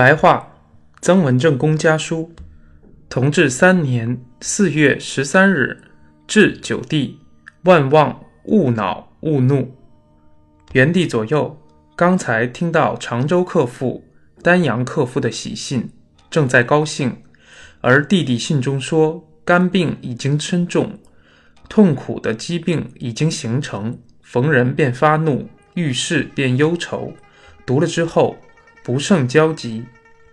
白话，曾文正公家书，同治三年四月十三日，至九地，万望勿恼勿怒。元帝左右，刚才听到常州客父、丹阳客父的喜信，正在高兴，而弟弟信中说肝病已经深重，痛苦的疾病已经形成，逢人便发怒，遇事便忧愁。读了之后。不胜焦急。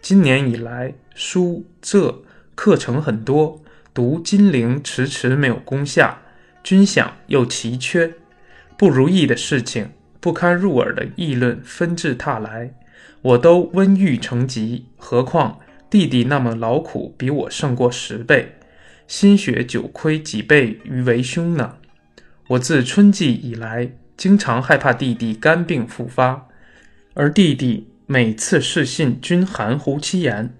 今年以来，书册课程很多，读金陵迟迟没有攻下，军饷又奇缺，不如意的事情，不堪入耳的议论纷至沓来，我都温郁成疾。何况弟弟那么劳苦，比我胜过十倍，心血久亏几倍于为兄呢？我自春季以来，经常害怕弟弟肝病复发，而弟弟。每次视信均含糊其言，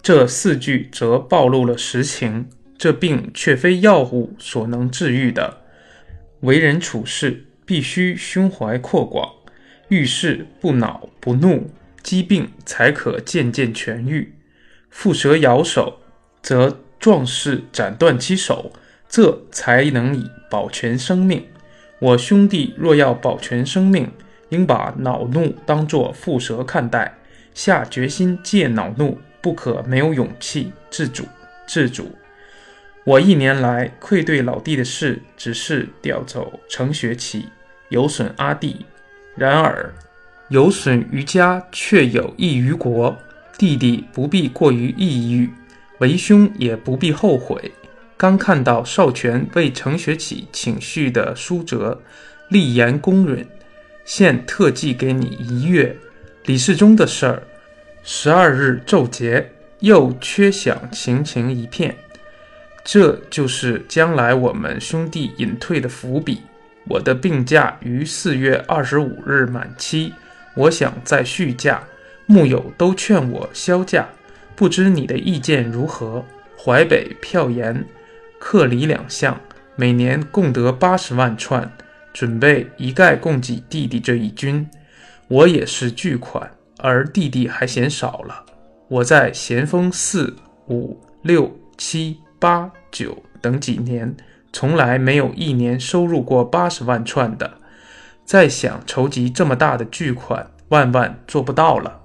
这四句则暴露了实情。这病却非药物所能治愈的，为人处事必须胸怀阔广，遇事不恼不怒，疾病才可渐渐痊愈。蝮蛇咬手，则壮士斩断其手，这才能以保全生命。我兄弟若要保全生命，应把恼怒当作蝮蛇看待，下决心戒恼怒，不可没有勇气自主自主。我一年来愧对老弟的事，只是调走程学启，有损阿弟；然而有损于家，却有益于国。弟弟不必过于抑郁，为兄也不必后悔。刚看到少权为程学启请序的书折，立言公允。现特寄给你一月，李世忠的事儿，十二日昼节，又缺饷情情一片，这就是将来我们兄弟隐退的伏笔。我的病假于四月二十五日满期，我想再续假，木友都劝我销假，不知你的意见如何？淮北票盐、客礼两项，每年共得八十万串。准备一概供给弟弟这一军，我也是巨款，而弟弟还嫌少了。我在咸丰四、五、六、七、八、九等几年，从来没有一年收入过八十万串的。再想筹集这么大的巨款，万万做不到了。